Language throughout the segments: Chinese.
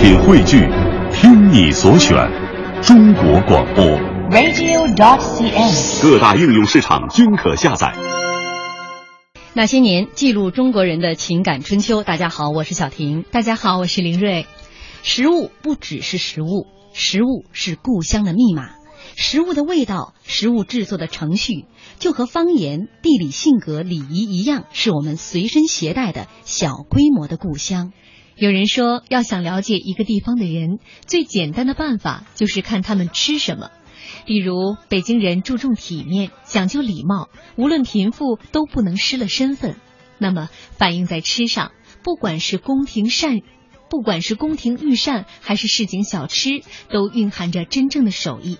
品汇聚，听你所选，中国广播。radio.dot.cn，。各大应用市场均可下载。那些年，记录中国人的情感春秋。大家好，我是小婷。大家好，我是林瑞。食物不只是食物，食物是故乡的密码。食物的味道，食物制作的程序，就和方言、地理性格、礼仪一样，是我们随身携带的小规模的故乡。有人说，要想了解一个地方的人，最简单的办法就是看他们吃什么。比如，北京人注重体面，讲究礼貌，无论贫富都不能失了身份。那么，反映在吃上，不管是宫廷膳，不管是宫廷御膳，还是市井小吃，都蕴含着真正的手艺。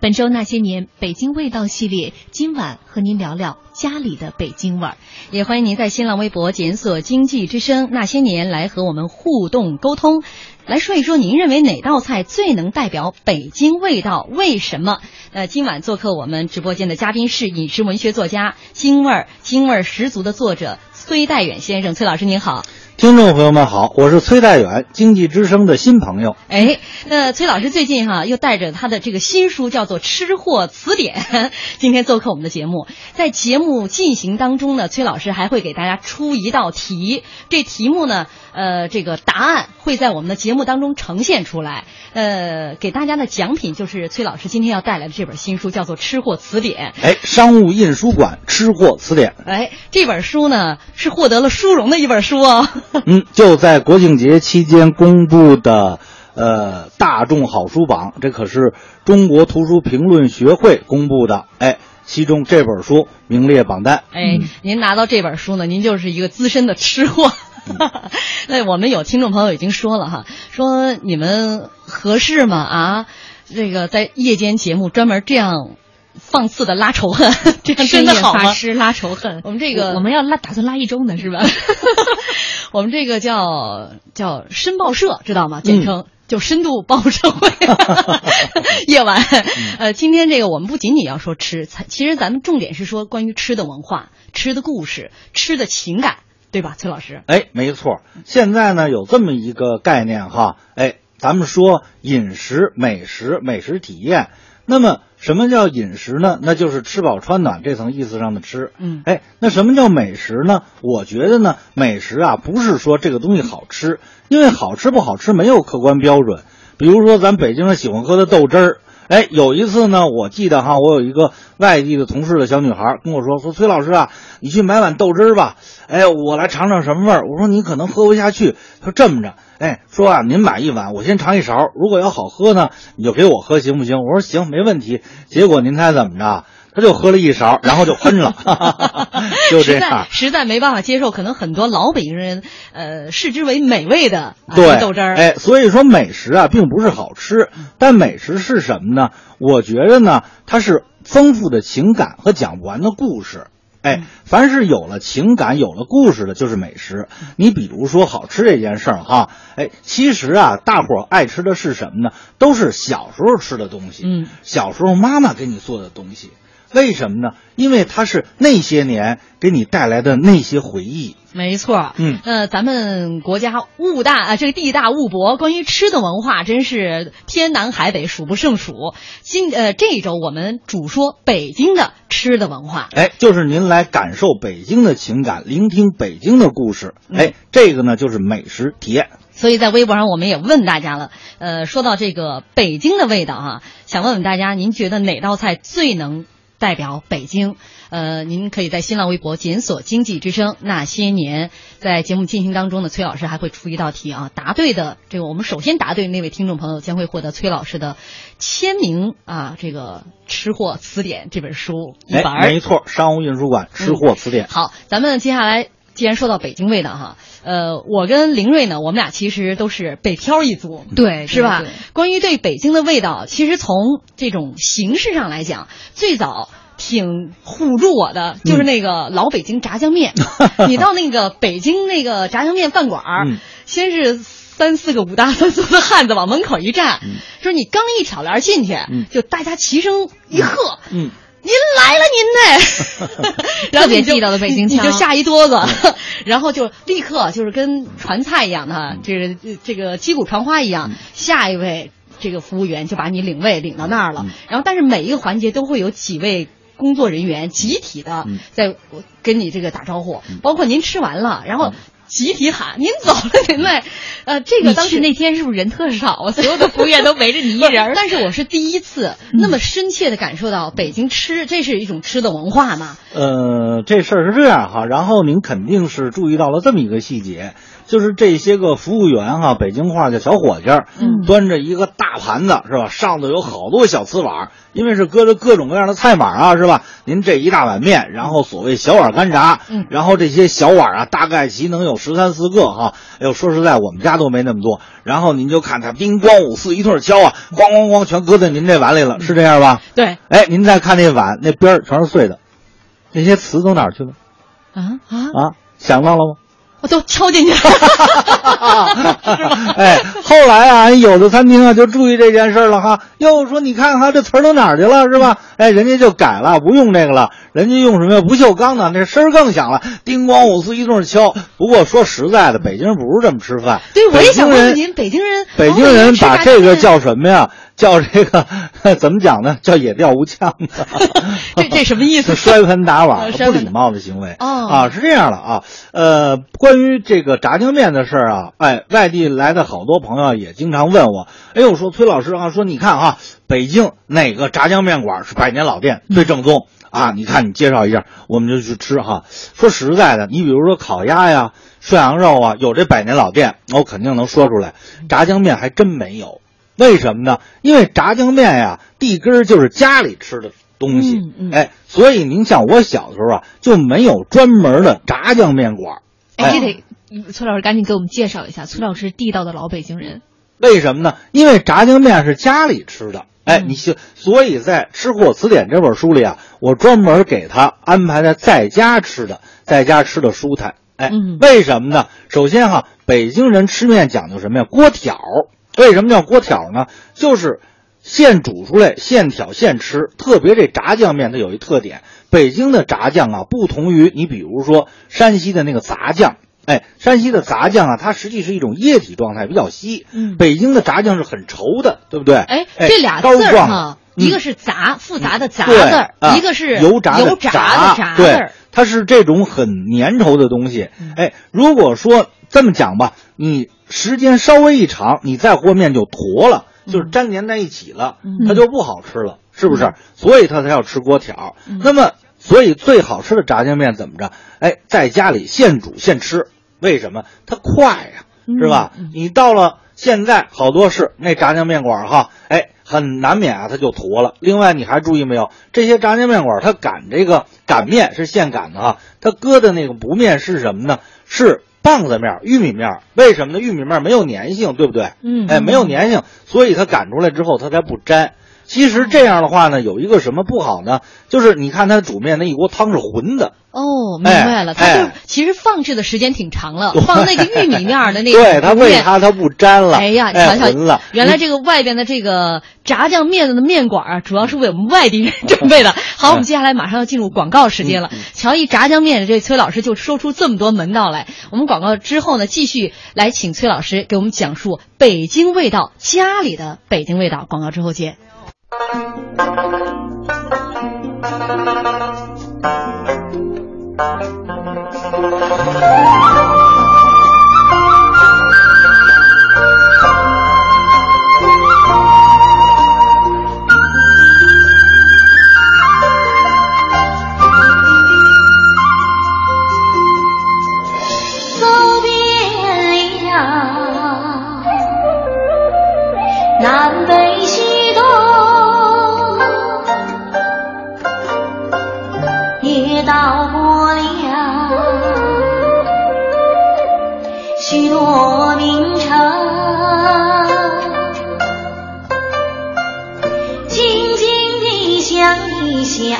本周那些年北京味道系列，今晚和您聊聊家里的北京味儿。也欢迎您在新浪微博检索“经济之声那些年”来和我们互动沟通，来说一说您认为哪道菜最能代表北京味道？为什么？呃，今晚做客我们直播间的嘉宾是饮食文学作家、京味儿京味儿十足的作者崔代远先生。崔老师您好。听众朋友们好，我是崔代远，经济之声的新朋友。哎，那崔老师最近哈、又带着他的这个新书叫做《吃货词典》，今天做客我们的节目。在节目进行当中呢，崔老师还会给大家出一道题，这题目呢，呃，这个答案会在我们的节目当中呈现出来。呃，给大家的奖品就是崔老师今天要带来的这本新书，叫做《吃货词典》。哎，商务印书馆《吃货词典》。哎，这本书呢是获得了殊荣的一本书哦。嗯，就在国庆节期间公布的，呃，大众好书榜，这可是中国图书评论学会公布的。哎，其中这本书名列榜单。哎，您拿到这本书呢，您就是一个资深的吃货。那我们有听众朋友已经说了哈，说你们合适吗？啊，这个在夜间节目专门这样放肆的拉仇恨，这样真的好吗？发诗拉仇恨，我们这个我们要拉，打算拉一周呢，是吧？我们这个叫叫申报社，知道吗？简称。就深度报社会，夜晚，呃，今天这个我们不仅仅要说吃，其实咱们重点是说关于吃的文化、吃的故事、吃的情感，对吧，崔老师？哎，没错。现在呢有这么一个概念哈，哎，咱们说饮食、美食、美食体验。那么什么叫饮食呢？那就是吃饱穿暖这层意思上的吃。嗯，哎，那什么叫美食呢？我觉得呢，美食啊不是说这个东西好吃，因为好吃不好吃没有客观标准。比如说咱北京人喜欢喝的豆汁儿，哎，有一次呢，我记得哈，我有一个外地的同事的小女孩跟我说，说崔老师啊，你去买碗豆汁儿吧，哎，我来尝尝什么味儿。我说你可能喝不下去。她说这么着。哎，说啊，您买一碗，我先尝一勺，如果要好喝呢，你就给我喝，行不行？我说行，没问题。结果您猜怎么着？他就喝了一勺，然后就喷了，就这样。实在实在没办法接受，可能很多老北京人，呃，视之为美味的、啊、对豆汁儿。哎，所以说美食啊，并不是好吃，但美食是什么呢？我觉得呢，它是丰富的情感和讲不完的故事。哎，凡是有了情感、有了故事的，就是美食。你比如说好吃这件事儿哈，哎，其实啊，大伙儿爱吃的是什么呢？都是小时候吃的东西，嗯，小时候妈妈给你做的东西。为什么呢？因为它是那些年给你带来的那些回忆。没错，嗯，呃，咱们国家物大啊，这个地大物博，关于吃的文化真是天南海北数不胜数。今呃这一周我们主说北京的吃的文化，哎，就是您来感受北京的情感，聆听北京的故事，嗯、哎，这个呢就是美食体验。所以在微博上我们也问大家了，呃，说到这个北京的味道哈、啊，想问问大家，您觉得哪道菜最能？代表北京，呃，您可以在新浪微博检索“经济之声那些年”。在节目进行当中呢，崔老师还会出一道题啊，答对的这个我们首先答对那位听众朋友将会获得崔老师的签名啊，这个《吃货词典》这本书一本。哎，没错，商务印书馆《吃货词典》嗯。好，咱们接下来既然说到北京味道哈，呃，我跟林瑞呢，我们俩其实都是北漂一族，对，是吧？关于对北京的味道，其实从这种形式上来讲，最早。挺唬住我的，就是那个老北京炸酱面。你到那个北京那个炸酱面饭馆儿，嗯。先是三四个五大三粗的汉子往门口一站，嗯。说你刚一挑帘进去，嗯。就大家齐声一喝，嗯，您来了，您呢？特别地道的北京腔，你就下一桌子，然后就立刻就是跟传菜一样的，这个这个击鼓传花一样，下一位这个服务员就把你领位领到那儿了。然后，但是每一个环节都会有几位工作人员集体的在跟你这个打招呼，包括您吃完了，然后。集体喊：“您走了，您来。”呃，这个当时那天是不是人特少啊？所有的服务员都围着你 一人。但是我是第一次那么深切的感受到北京吃，这是一种吃的文化嘛？呃，这事儿是这样哈。然后您肯定是注意到了这么一个细节。就是这些个服务员哈，北京话叫小伙计儿，端着一个大盘子是吧？上头有好多小瓷碗，因为是搁着各种各样的菜码啊是吧？您这一大碗面，然后所谓小碗干炸，然后这些小碗啊，大概其能有十三四个哈。哎呦，说实在，我们家都没那么多。然后您就看他叮咣五四一顿敲啊，咣咣咣全搁在您这碗里了，是这样吧？对。哎，您再看那碗，那边儿全是碎的，那些瓷都哪儿去了？啊啊啊！想到了吗？我都敲进去了，哎，后来啊，有的餐厅啊就注意这件事了哈，又说你看哈，这词儿都哪儿去了是吧？哎，人家就改了，不用这个了，人家用什么呀？不锈钢的，那声儿更响了，叮咣五四一顿敲。不过说实在的，北京人不是这么吃饭。对，我也想问问您，北京人，北京人把这个叫什么呀？叫这个 怎么讲呢？叫野钓无腔的，这这什么意思？摔盆打碗不礼貌的行为哦啊，是这样的啊。呃，关于这个炸酱面的事儿啊，哎，外地来的好多朋友也经常问我，哎呦，说崔老师啊，说你看哈，北京哪个炸酱面馆是百年老店最正宗啊？你看你介绍一下，我们就去吃哈。说实在的，你比如说烤鸭呀、涮羊肉啊，有这百年老店，我肯定能说出来。炸酱面还真没有。为什么呢？因为炸酱面呀，地根儿就是家里吃的东西，哎，所以您像我小的时候啊，就没有专门的炸酱面馆。哎，这得崔老师赶紧给我们介绍一下，崔老师地道的老北京人。为什么呢？因为炸酱面是家里吃的，哎，你就所以在《吃货词典》这本书里啊，我专门给他安排在在家吃的，在家吃的舒坦。哎，为什么呢？首先哈，北京人吃面讲究什么呀？锅挑。为什么叫锅挑呢？就是现煮出来，现挑现吃。特别这炸酱面，它有一特点，北京的炸酱啊，不同于你比如说山西的那个杂酱。哎，山西的杂酱啊，它实际是一种液体状态，比较稀。嗯，北京的炸酱是很稠的，对不对？哎，这俩字儿哈，一个是杂，复杂的杂字儿，一个是油炸油炸的炸字儿。它是这种很粘稠的东西。哎，如果说这么讲吧，你。时间稍微一长，你再和面就坨了，就是粘连在一起了，它就不好吃了，是不是？所以它才要吃锅条。那么，所以最好吃的炸酱面怎么着？哎，在家里现煮现吃，为什么？它快呀，是吧？你到了现在，好多是那炸酱面馆哈，哎，很难免啊，它就坨了。另外，你还注意没有？这些炸酱面馆它擀这个擀面是现擀的哈，它搁的那个不面是什么呢？是。棒子面、玉米面，为什么呢？玉米面没有粘性，对不对？嗯，哎，没有粘性，所以它擀出来之后它才不粘。其实这样的话呢，有一个什么不好呢？就是你看它煮面那一锅汤是浑的。哦，明白了，它就其实放置的时间挺长了，放那个玉米面的那个 对它为它它不粘了。哎呀，瞧瞧，原来这个外边的这个炸酱面的面馆啊，主要是为我们外地人准备的。好，我们接下来马上要进入广告时间了。瞧一炸酱面，这崔老师就说出这么多门道来。我们广告之后呢，继续来请崔老师给我们讲述北京味道，家里的北京味道。广告之后见。走遍了南北。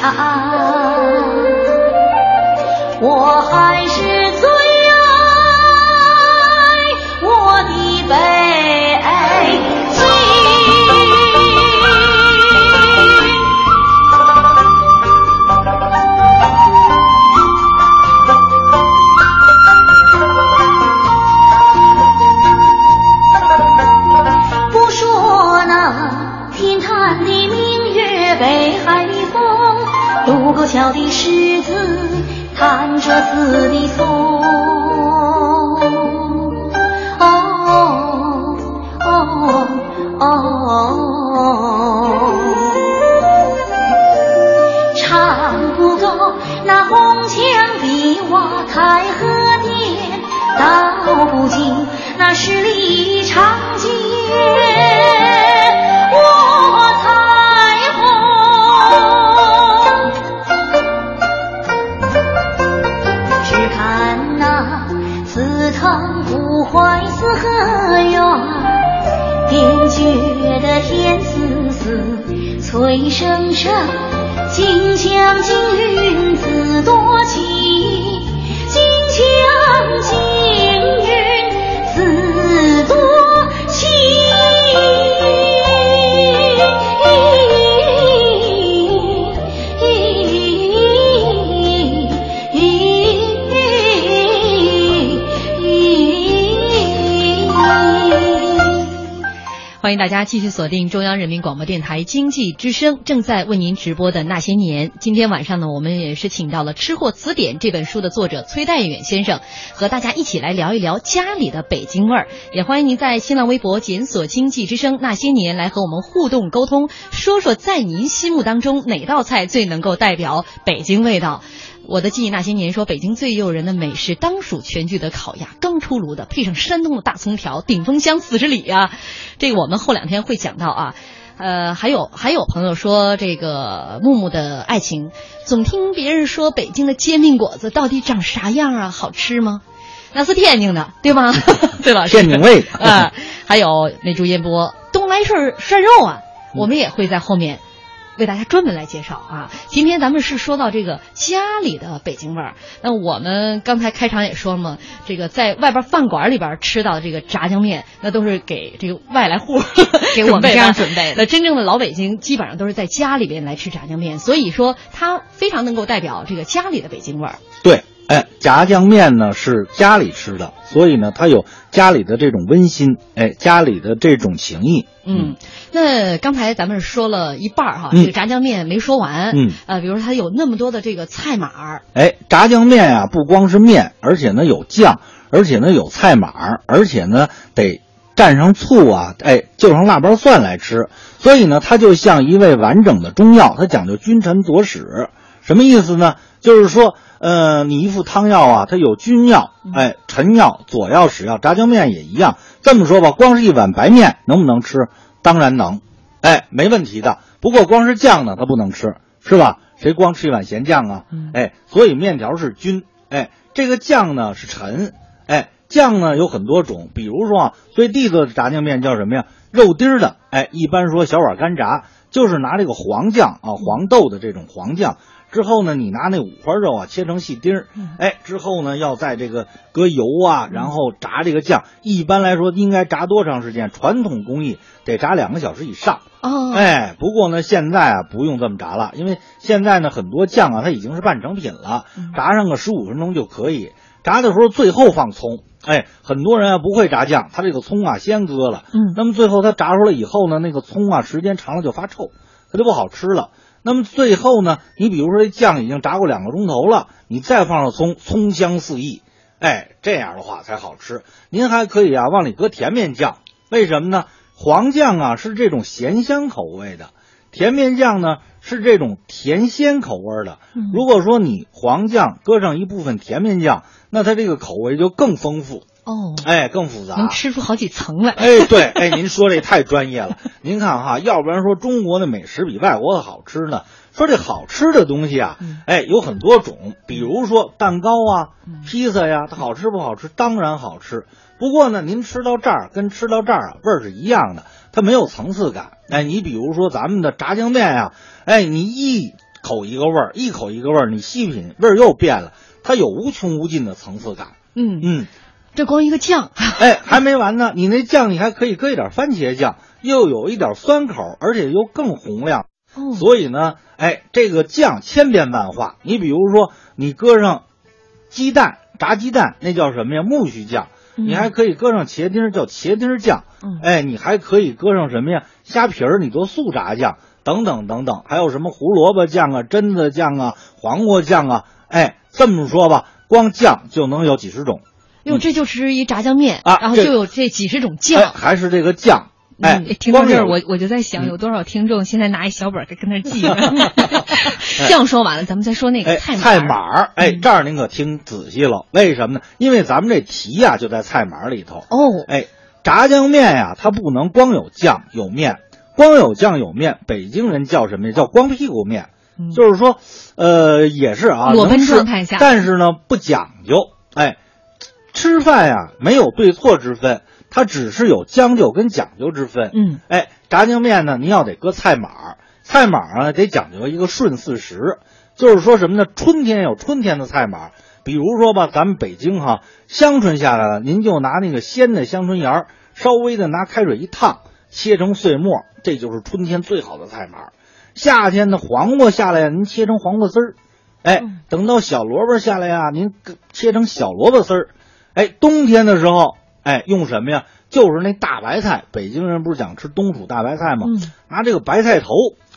I 声声，锦江金云自多情。欢迎大家继续锁定中央人民广播电台经济之声正在为您直播的那些年。今天晚上呢，我们也是请到了《吃货词典》这本书的作者崔代远先生，和大家一起来聊一聊家里的北京味儿。也欢迎您在新浪微博检索“经济之声那些年”来和我们互动沟通，说说在您心目当中哪道菜最能够代表北京味道。我的记忆那些年说，北京最诱人的美食当属全聚德烤鸭，刚出炉的，配上山东的大葱条，顶峰香四十里啊！这个我们后两天会讲到啊。呃，还有还有朋友说，这个木木的爱情，总听别人说北京的煎饼果子到底长啥样啊？好吃吗？那是天津的，对吗？对吧？天津味啊。还有那朱彦波东来顺涮肉啊，我们也会在后面。为大家专门来介绍啊！今天咱们是说到这个家里的北京味儿。那我们刚才开场也说了嘛，这个在外边饭馆里边吃到的这个炸酱面，那都是给这个外来户 给我们这样准备的。那真正的老北京基本上都是在家里边来吃炸酱面，所以说它非常能够代表这个家里的北京味儿。对。哎，炸酱面呢是家里吃的，所以呢，它有家里的这种温馨，哎，家里的这种情谊。嗯，那刚才咱们说了一半哈，这个炸酱面没说完。嗯，呃，比如说它有那么多的这个菜码儿。哎，炸酱面啊，不光是面，而且呢有酱，而且呢有菜码儿，而且呢得蘸上醋啊，哎，就上辣包蒜来吃。所以呢，它就像一味完整的中药，它讲究君臣佐使。什么意思呢？就是说。呃，你一副汤药啊，它有君药，哎，臣药、佐药、使药，炸酱面也一样。这么说吧，光是一碗白面能不能吃？当然能，哎，没问题的。不过光是酱呢，它不能吃，是吧？谁光吃一碗咸酱啊？哎，所以面条是君，哎，这个酱呢是臣，哎，酱呢有很多种，比如说啊，最地道的炸酱面叫什么呀？肉丁儿的，哎，一般说小碗干炸，就是拿这个黄酱啊，黄豆的这种黄酱。之后呢，你拿那五花肉啊切成细丁儿，哎，之后呢要在这个搁油啊，然后炸这个酱。一般来说应该炸多长时间？传统工艺得炸两个小时以上。哦，哎，不过呢现在啊不用这么炸了，因为现在呢很多酱啊它已经是半成品了，炸上个十五分钟就可以。炸的时候最后放葱，哎，很多人啊不会炸酱，他这个葱啊先搁了，嗯，那么最后他炸出来以后呢，那个葱啊时间长了就发臭，它就不好吃了。那么最后呢，你比如说这酱已经炸过两个钟头了，你再放上葱，葱香四溢，哎，这样的话才好吃。您还可以啊往里搁甜面酱，为什么呢？黄酱啊是这种咸香口味的，甜面酱呢是这种甜鲜口味的。如果说你黄酱搁上一部分甜面酱，那它这个口味就更丰富。哦，哎，更复杂，能吃出好几层来。哎，对，哎，您说这太专业了。您看哈，要不然说中国的美食比外国的好吃呢？说这好吃的东西啊，哎，有很多种，比如说蛋糕啊、披萨呀，它好吃不好吃？当然好吃。不过呢，您吃到这儿跟吃到这儿啊，味儿是一样的，它没有层次感。哎，你比如说咱们的炸酱面呀，哎，你一口一个味儿，一口一个味儿，你细品，味儿又变了，它有无穷无尽的层次感。嗯嗯。这光一个酱，哎，还没完呢。你那酱，你还可以搁一点番茄酱，又有一点酸口，而且又更红亮。哦，所以呢，哎，这个酱千变万化。你比如说，你搁上鸡蛋，炸鸡蛋，那叫什么呀？木须酱。你还可以搁上茄丁，叫茄丁酱。哎，你还可以搁上什么呀？虾皮儿，你做素炸酱。等等等等，还有什么胡萝卜酱啊、榛子酱啊、黄瓜酱啊，哎，这么说吧，光酱就能有几十种。哟，这就吃一炸酱面啊然后就有这几十种哎，酱。还是这个酱，哎，嗯听到这儿，我我就在想，嗯有多少听众现在拿一小本儿跟那儿记着。酱说完了，咱们再说那个哎，菜菜码码儿，哎，嗯这儿您可听仔细了，为什么呢？因为咱们这题呀、就在菜码儿里头。哦，哎，炸酱面呀，它不能光有酱有面，光有酱有面，北京人叫什么呀？叫光屁股面。嗯就是说，呃，也是啊，裸奔状态下但是呢不讲究。哎，吃饭呀没有对错之分，它只是有将就跟讲究之分。嗯，哎，炸酱面呢，您要得搁菜码儿，菜码儿啊得讲究一个顺四时，就是说什么呢？春天有春天的菜码儿，比如说吧，咱们北京哈，香椿下来了，您就拿那个鲜的香椿芽儿，稍微的拿开水一烫，切成碎末，这就是春天最好的菜码。夏天的黄瓜下来呀，您切成黄瓜丝儿，哎，等到小萝卜下来呀，您切成小萝卜丝儿，哎，冬天的时候，哎，用什么呀？就是那大白菜，北京人不是讲吃冬储大白菜吗？嗯拿这个白菜头，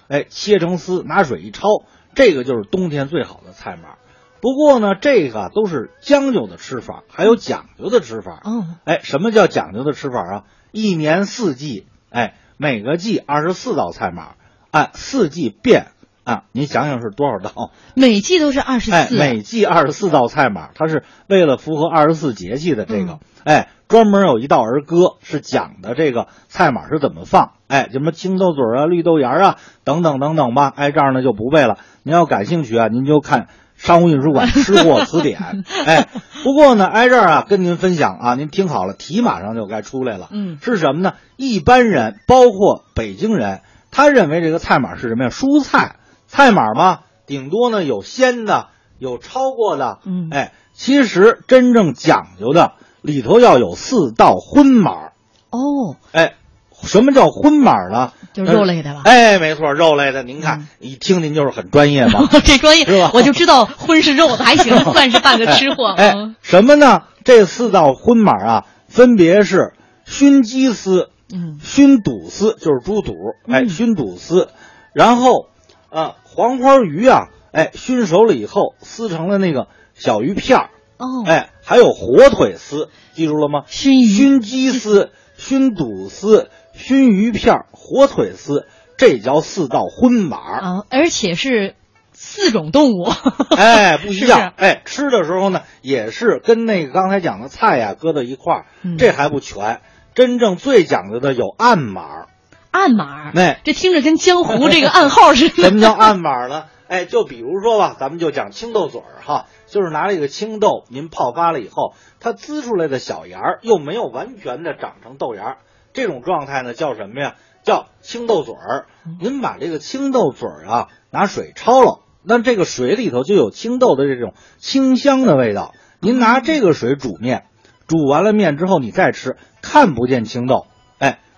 哎，切成丝，拿水一焯，这个就是冬天最好的菜码。不过呢，这个啊都是将就的吃法，还有讲究的吃法。嗯，哎，什么叫讲究的吃法啊？一年四季，哎，每个季二十四道菜码，按四季变啊，您想想是多少道？每季都是二十哎，四。每季二十四道菜码，它是为了符合二十四节气的这个，嗯哎，专门有一道儿歌是讲的这个菜码是怎么放，哎，什么青豆嘴儿啊、绿豆芽儿啊等等等等吧，哎，这样呢就不背了。您要感兴趣啊，您就看商务印书馆 吃货词典，哎，不过呢，挨这儿啊跟您分享啊，您听好了，题马上就该出来了，嗯是什么呢？一般人，包括北京人，他认为这个菜码是什么呀？蔬菜菜码嘛，顶多呢有鲜的，有焯过的，嗯哎，其实真正讲究的里头要有四道荤码，哦，哎，什么叫荤码呢？就是肉类的了。哎，没错，肉类的。您看，一听您就是很专业嘛。这专业是吧我就知道荤是肉的，还行，算是半个吃货。哎，嗯什么呢？这四道荤码啊，分别是熏鸡丝、嗯熏肚丝，就是猪肚，哎，嗯熏肚丝，然后，啊，黄花鱼啊，哎，熏熟了以后撕成了那个小鱼片儿，哦，哎，还有火腿丝，记住了吗？熏鱼熏鸡丝、熏肚丝、熏鱼片儿、火腿丝，这叫四道荤码。啊，而且是四种动物。哎，不一样。是哎，吃的时候呢，也是跟那个刚才讲的菜呀、搁到一块儿，嗯这还不全。真正最讲究的有暗码。暗码，哎这听着跟江湖这个暗号似的。什么叫暗码呢？哎，就比如说吧，咱们就讲青豆嘴儿哈，就是拿这个青豆，您泡发了以后，它滋出来的小芽儿又没有完全的长成豆芽儿，这种状态呢叫什么呀？叫青豆嘴儿。您把这个青豆嘴儿啊拿水焯了，那这个水里头就有青豆的这种清香的味道。您拿这个水煮面，煮完了面之后你再吃，看不见青豆，哎，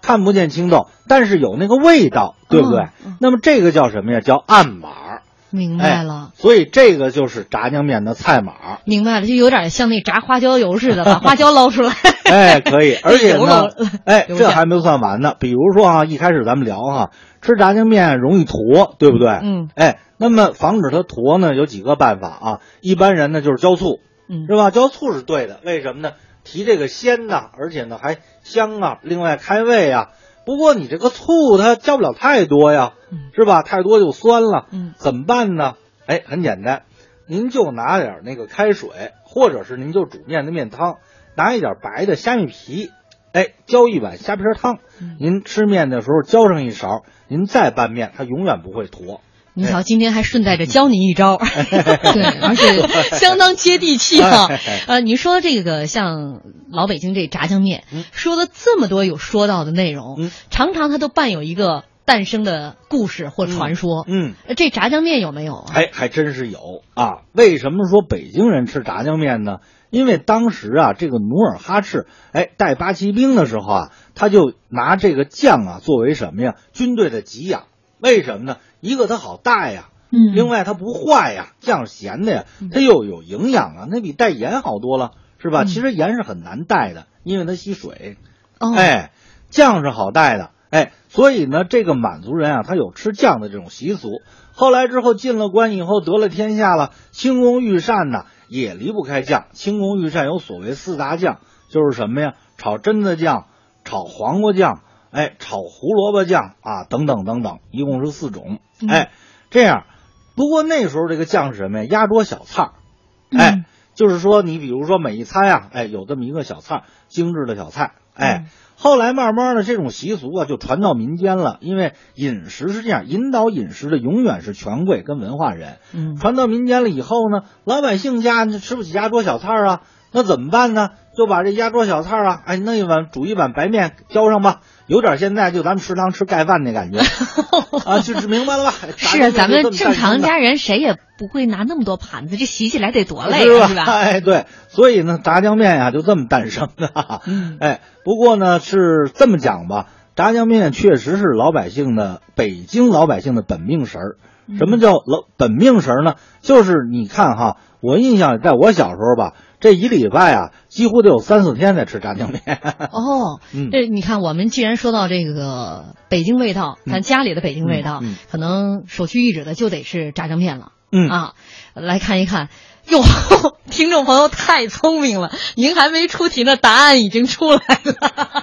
看不见青豆，但是有那个味道，对不对？那么这个叫什么呀？叫暗码。明白了。所以这个就是炸酱面的菜码。明白了，就有点像那炸花椒油似的，把 花椒捞出来。哎，可以，而且呢了，哎，这还没算完呢。比如说啊，一开始咱们聊哈，吃炸酱面容易坨，对不对？嗯，哎，那么防止它坨呢，有几个办法啊。一般人呢就是浇醋，嗯是吧？浇醋是对的，为什么呢？提这个鲜呐，而且呢还香啊，另外开胃啊。不过你这个醋它浇不了太多呀，嗯是吧？太多就酸了，嗯怎么办呢？哎，很简单，您就拿点那个开水，或者是您就煮面的面汤，拿一点白的虾米皮，哎，浇一碗虾皮汤。嗯您吃面的时候浇上一勺，您再拌面，它永远不会坨。您瞧，今天还顺带着教您一招，对，而且相当接地气啊哎。呃，你说这个像老北京这炸酱面，说了这么多有说到的内容，嗯常常它都伴有一个诞生的故事或传说。嗯，呃这炸酱面有没有啊？哎，还真是有啊。为什么说北京人吃炸酱面呢？因为当时啊，这个努尔哈赤哎带八旗兵的时候啊，他就拿这个酱啊作为什么呀？军队的给养。为什么呢？一个它好带呀，嗯另外它不坏呀，酱是咸的呀，它又有营养啊，那比带盐好多了，是吧？嗯其实盐是很难带的，因为它吸水。哦，哎，酱是好带的，哎，所以呢，这个满族人啊，他有吃酱的这种习俗。后来之后进了关以后得了天下了，清宫御膳呢也离不开酱。清宫御膳有所谓四大酱，就是什么呀？炒榛子酱、炒黄瓜酱，哎，炒胡萝卜酱啊，等等等等，一共是四种。哎，这样。不过那时候这个酱是什么呀？压桌小菜儿，哎，就是说你比如说每一餐啊，哎，有这么一个小菜，精致的小菜，哎。后来慢慢的这种习俗啊就传到民间了，因为饮食是这样，引导饮食的永远是权贵跟文化人。嗯，传到民间了以后呢，老百姓家吃不起压桌小菜啊，那怎么办呢？就把这压桌小菜啊，哎，弄一碗煮一碗白面浇上吧，有点现在就咱们食堂吃盖饭那感觉 啊，就是明白了吧？是啊，咱们正常家人谁也不会拿那么多盘子，这洗起来得多累是吧？哎，对，所以呢，炸酱面呀就这么诞生的。嗯，哎，不过呢是这么讲吧，炸酱面确实是老百姓的北京老百姓的本命食儿。什么叫老本命食儿呢？就是你看哈，我印象在我小时候吧。这一礼拜啊，几乎得有三四天在吃炸酱面。哦，这你看，我们既然说到这个北京味道，咱家里的北京味道，可能首屈一指的就得是炸酱面了。嗯啊，来看一看。哟，听众朋友太聪明了，您还没出题呢，答案已经出来了。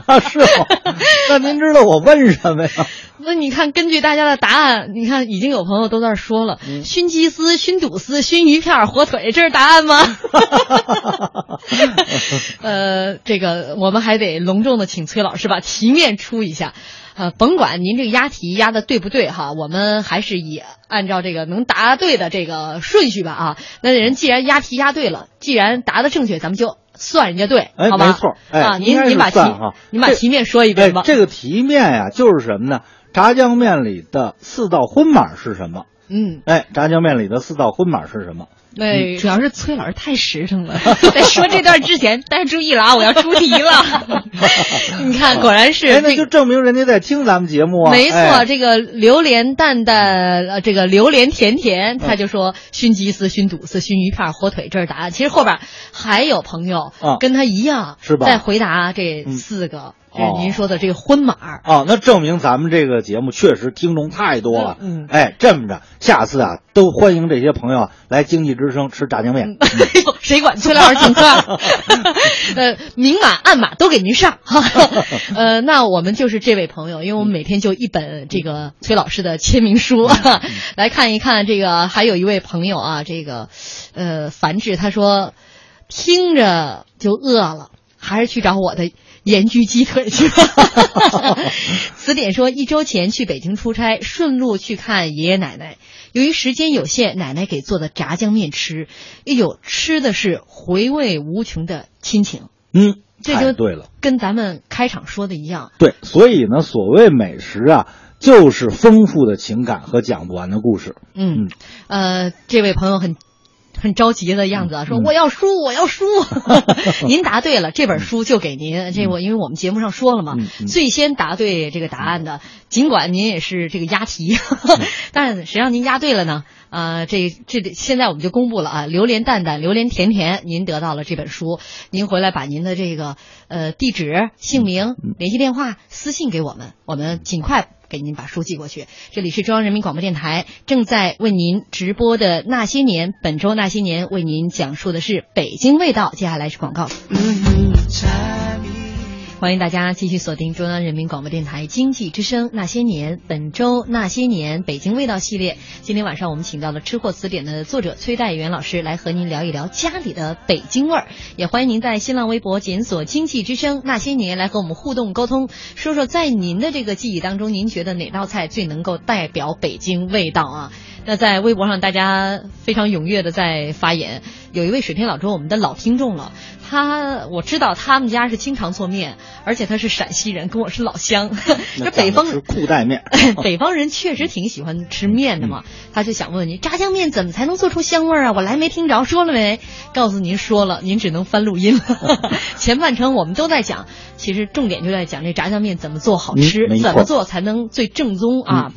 啊，是吗？那您知道我问什么呀？那你看，根据大家的答案，你看已经有朋友都在说了，熏鸡丝、熏肚丝、熏鱼片、火腿，这是答案吗？呃，这个我们还得隆重的请崔老师把题面出一下。呃，甭管您这个押题押的对不对哈，我们还是以按照这个能答对的这个顺序吧啊。那人既然押题押对了，既然答的正确，咱们就算人家对，好吧？没错，啊，您您把题您把题面说一遍吧。这个题面呀，就是什么呢？炸酱面里的四道荤码是什么？嗯，哎，炸酱面里的四道荤码是什么？对，主要是崔老师太实诚了，在说这段之前，大家注意了啊，我要出题了。你看，果然是，那就证明人家在听咱们节目啊。没错，这个榴莲蛋蛋，呃，这个榴莲甜甜，他就说熏鸡丝、熏肚丝、熏鱼片、火腿，这是答案。其实后边还有朋友跟他一样，是吧？在回答这四个。就是您说的这个婚码哦，那证明咱们这个节目确实听众太多了。嗯，哎，这么着，下次啊，都欢迎这些朋友来经济之声吃炸酱面。谁管崔老师请客？呃，明码暗码都给您上。呃，那我们就是这位朋友，因为我们每天就一本这个崔老师的签名书，来看一看。这个还有一位朋友啊，这个呃，樊志他说，听着就饿了，还是去找我的。盐焗鸡腿去。词典说，一周前去北京出差，顺路去看爷爷奶奶。由于时间有限，奶奶给做的炸酱面吃，哎呦，吃的是回味无穷的亲情。嗯，这就对了，跟咱们开场说的一样。对，所以呢，所谓美食啊，就是丰富的情感和讲不完的故事。嗯，呃，这位朋友很。很着急的样子，说我要输，我要输。您答对了，这本书就给您。这我因为我们节目上说了嘛，最先答对这个答案的，尽管您也是这个押题，但谁让您押对了呢？啊，这这现在我们就公布了啊，榴莲蛋蛋，榴莲甜甜，您得到了这本书。您回来把您的这个呃地址、姓名、联系电话私信给我们，我们尽快。给您把书寄过去。这里是中央人民广播电台正在为您直播的《那些年》，本周《那些年》为您讲述的是北京味道。接下来是广告。欢迎大家继续锁定中央人民广播电台经济之声《那些年》，本周《那些年》北京味道系列。今天晚上我们请到了《吃货词典》的作者崔代元老师来和您聊一聊家里的北京味儿。也欢迎您在新浪微博检索“经济之声那些年”来和我们互动沟通，说说在您的这个记忆当中，您觉得哪道菜最能够代表北京味道啊？那在微博上，大家非常踊跃的在发言。有一位水天老周，我们的老听众了。他我知道他们家是经常做面，而且他是陕西人，跟我是老乡。这北方是裤带面，北方人确实挺喜欢吃面的嘛。他就想问你，炸酱面怎么才能做出香味儿啊？我来没听着，说了没？告诉您说了，您只能翻录音了。前半程我们都在讲，其实重点就在讲这炸酱面怎么做好吃，怎么做才能最正宗啊？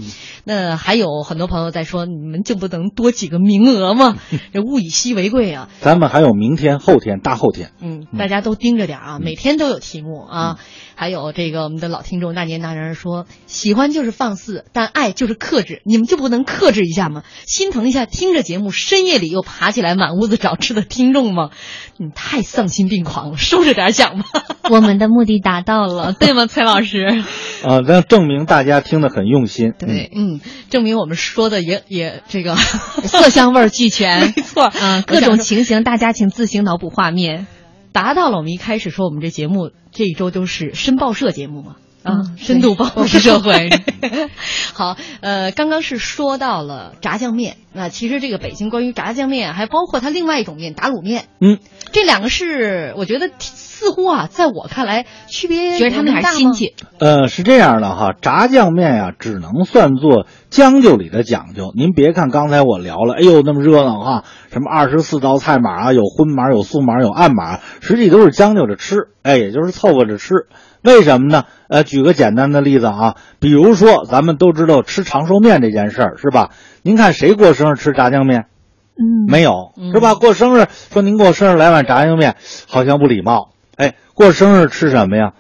那还有很多朋友在说，你们就不能多几个名额吗？这物以稀为贵啊。咱们还有明天、后天、大后天。嗯，大家都盯着点啊，每天都有题目啊。还有这个我们的老听众那年那人说，喜欢就是放肆，但爱就是克制，你们就不能克制一下吗？心疼一下听着节目深夜里又爬起来满屋子找吃的听众吗？你太丧心病狂了，收着点讲吧。我们的目的达到了，对吗，崔老师？啊，那证明大家听得很用心。对，嗯，证明我们说的也也这个 色香味俱全，没错啊，各种情形大家请自行脑补画面。达到了我们一开始说我们这节目这一周都是申报社节目嘛。啊，嗯深度报对复社会。好，呃，刚刚是说到了炸酱面，那其实这个北京关于炸酱面，还包括它另外一种面打卤面，嗯，这两个是我觉得似乎啊，在我看来区别觉得他们俩有那么大吗亲戚。呃，是这样的哈，炸酱面呀、只能算作将就里的讲究。您别看刚才我聊了，哎呦那么热闹哈，什么二十四道菜码啊，有荤码、有素码、有暗码，实际都是将就着吃，哎，也就是凑合着吃。为什么呢？呃，举个简单的例子啊，比如说咱们都知道吃长寿面这件事儿是吧？您看谁过生日吃炸酱面？嗯，没有嗯是吧？过生日说您过生日来碗炸酱面，好像不礼貌。哎，过生日吃什么呀？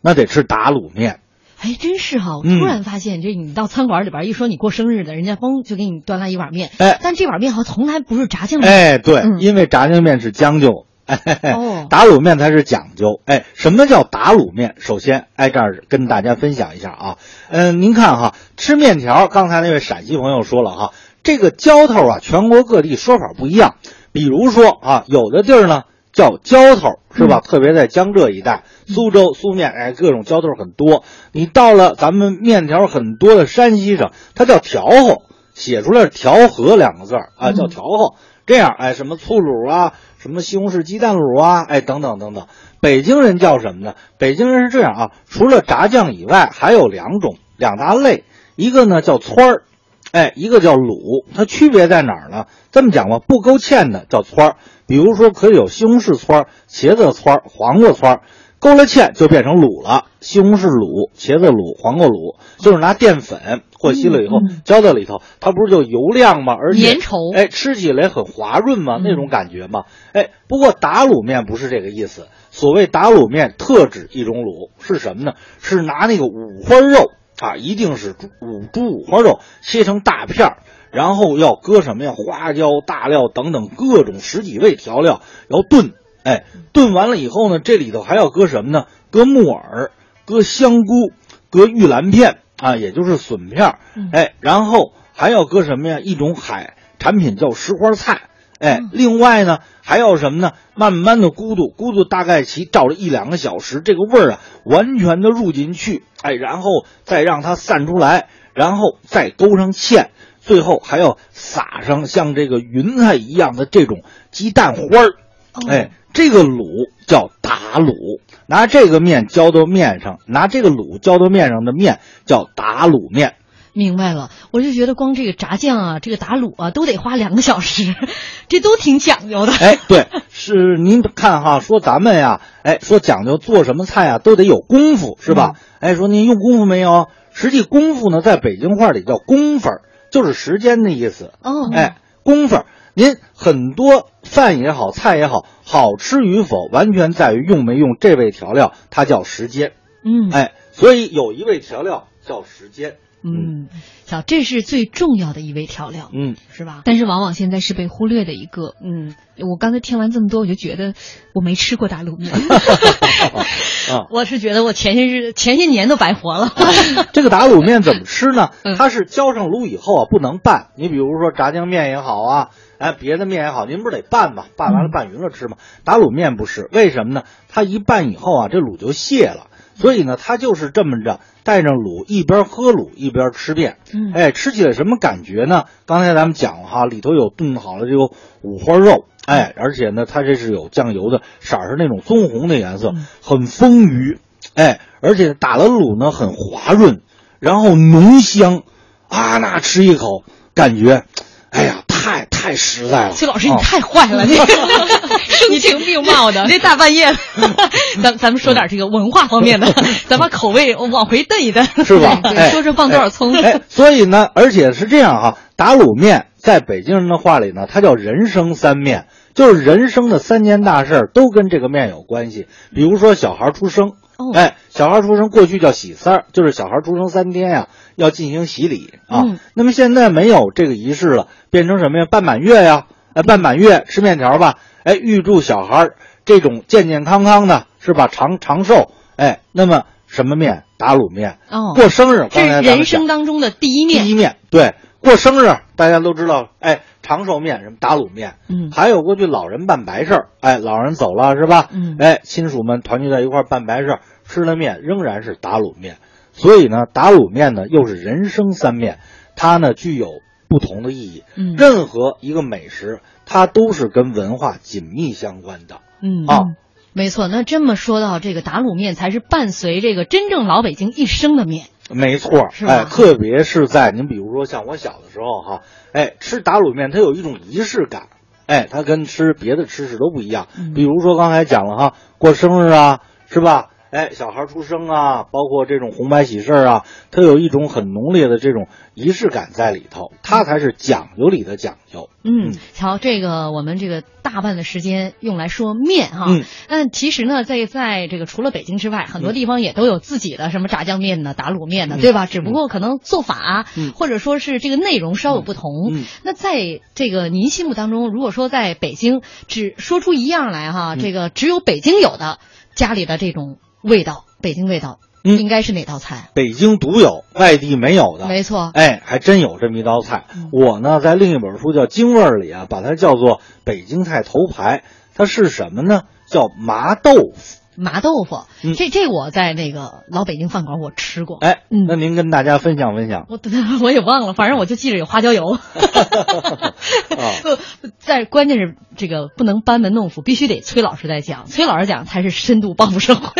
那得吃打卤面。哎，真是哈！我嗯突然发现，这你到餐馆里边一说你过生日的，人家嘣就给你端来一碗面，哎但这碗面好像从来不是炸酱面。哎，对，嗯因为炸酱面是将就，哎嘿 打卤面才是讲究。哎，什么叫打卤面？首先，哎，这儿跟大家分享一下啊。嗯、您看哈，吃面条，刚才那位陕西朋友说了哈，这个浇头啊，全国各地说法不一样。比如说啊，有的地儿呢叫浇头，是吧？特别在江浙一带，苏州苏面，哎，各种浇头很多。你到了咱们面条很多的山西省，它叫调和，写出来是调和两个字儿啊，叫调和。这样，哎，什么醋卤啊，什么西红柿鸡蛋卤啊，哎，等等等等。北京人叫什么呢？北京人是这样啊，除了炸酱以外，还有两种两大类，一个呢叫汆儿，哎，一个叫卤。它区别在哪儿呢？这么讲吧，不勾芡的叫汆儿，比如说可以有西红柿汆儿、茄子汆儿、黄瓜汆儿。勾了芡就变成卤了，西红柿卤、茄子卤、黄瓜卤，就是拿淀粉和稀了以后嗯浇在里头，它不是就油亮吗？而且粘稠哎，吃起来很滑润吗？嗯那种感觉吗？哎，不过打卤面不是这个意思。所谓打卤面，特指一种卤是什么呢？是拿那个五花肉啊，一定是猪五猪五花肉切成大片儿，然后要搁什么呀？花椒、大料等等各种十几味调料，要炖。哎，炖完了以后呢，这里头还要搁什么呢？搁木耳，搁香菇，搁玉兰片啊，也就是笋片儿。哎，然后还要搁什么呀？一种海产品叫石花菜。哎，另外呢，还要什么呢？慢慢的咕嘟咕嘟，大概其照了一两个小时，这个味儿啊，完全的入进去。哎，然后再让它散出来，然后再勾上芡，最后还要撒上像这个云彩一样的这种鸡蛋花儿。哎，这个卤叫打卤，拿这个面浇到面上，拿这个卤浇到面上的面叫打卤面。明白了，我就觉得光这个炸酱啊，这个打卤啊，都得花两个小时，这都挺讲究的。哎，对，是您看哈，说咱们呀，哎，说讲究做什么菜啊，都得有功夫，是吧？哎，说您用功夫没有？实际功夫呢，在北京话里叫功夫，就是时间的意思。哦，哎，功夫，您很多饭也好，菜也好，好吃与否，完全在于用没用这味调料，它叫时间。嗯，哎，所以有一味调料叫时间。嗯，好，这是最重要的一味调料，嗯，是吧？但是往往现在是被忽略的一个。嗯，我刚才听完这么多，我就觉得我没吃过打卤面。啊，我是觉得我前些日前些年都白活了。这个打卤面怎么吃呢嗯？它是浇上卤以后啊，不能拌。你比如说炸酱面也好啊，哎，别的面也好，您不是得拌吗？拌完了拌匀了吃吗？打卤面不是，为什么呢？它一拌以后啊，这卤就泄了。所以呢，它就是这么着带上卤，一边喝卤一边吃面。嗯。哎，吃起来什么感觉呢？刚才咱们讲了哈，里头有炖好了这个五花肉，哎，而且呢，它这是有酱油的，色儿是那种棕红的颜色，很丰腴，哎，而且打了卤呢很滑润，然后浓香，啊，那吃一口感觉，哎呀，太太太实在了。崔老师，你啊太坏了，你声情并茂的你这大半夜的，咱咱们说点这个文化方面的，咱把口味往回蹬一蹬，是吧？说说放多少葱哎，哎所以呢，而且是这样哈，打卤面在北京人的话里呢，它叫人生三面，就是人生的三件大事儿都跟这个面有关系。比如说小孩出生，哦哎，小孩出生过去叫喜三儿，就是小孩出生三天呀、要进行洗礼啊。嗯那么现在没有这个仪式了，变成什么呀？办满月呀，哎，办满月吃面条吧，哎，预祝小孩这种健健康康的，是吧？长长寿，哎，那么什么面？打卤面。哦，过生日，这是人生当中的第一面第一面，对，过生日大家都知道，哎，长寿面什么打卤面，嗯还有过去老人办白事儿，哎，老人走了是吧？嗯哎，亲属们团聚在一块儿办白事儿，吃的面仍然是打卤面，所以呢，打卤面呢又是人生三面，它呢具有不同的意义。嗯任何一个美食，它都是跟文化紧密相关的。嗯啊没错，那这么说到这个打卤面，才是伴随这个真正老北京一生的面。没错，哎，特别是在您比如说像我小的时候哈，哎，吃打卤面它有一种仪式感，哎，它跟吃别的吃食都不一样。嗯比如说刚才讲了哈，过生日啊，是吧？哎，小孩出生啊，包括这种红白喜事儿啊，它有一种很浓烈的这种仪式感在里头，它才是讲究里的讲究。嗯嗯，瞧，这个我们这个大半的时间用来说面哈。嗯，但其实呢，在在这个除了北京之外，很多地方也都有自己的什么炸酱面呢、打卤面呢，嗯对吧？只不过可能做法或者说是这个内容稍有不同。嗯那在这个您心目当中，如果说在北京只说出一样来哈，嗯这个只有北京有的家里的这种味道，北京味道，嗯应该是哪道菜？北京独有，外地没有的。没错，哎，还真有这么一道菜。嗯我呢，在另一本书叫《京味儿》里啊，把它叫做北京菜头牌。它是什么呢？叫麻豆腐。麻豆腐，嗯这这我在那个老北京饭馆我吃过。哎，嗯那您跟大家分享分享。我 我也忘了，反正我就记着有花椒油。不，在关键是这个不能班门弄斧，必须得崔老师在讲，崔老师讲才是深度报复社会。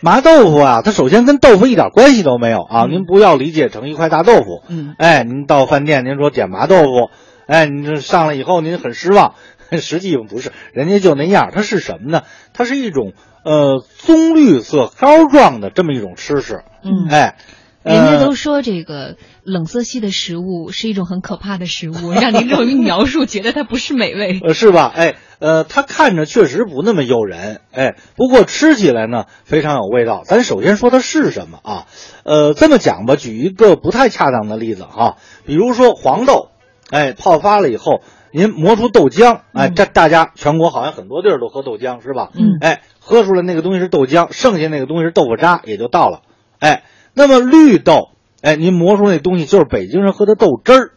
麻豆腐啊，它首先跟豆腐一点关系都没有啊！您不要理解成一块大豆腐。嗯哎，您到饭店您说点麻豆腐，哎，您这上来以后您很失望，实际不是，人家就那样。它是什么呢？它是一种呃棕绿色膏状的这么一种吃食。嗯哎，人家呃都说这个冷色系的食物是一种很可怕的食物，让您这么一描述，觉得它不是美味。呃，是吧？哎，呃，它看着确实不那么诱人，哎，不过吃起来呢非常有味道。咱首先说它是什么啊？呃，这么讲吧，举一个不太恰当的例子哈，比如说黄豆，哎，泡发了以后，您磨出豆浆，哎，嗯这大家全国好像很多地儿都喝豆浆是吧？嗯哎，喝出来那个东西是豆浆，剩下那个东西是豆腐渣，也就到了。哎，那么绿豆，哎，您磨出那东西就是北京人喝的豆汁儿。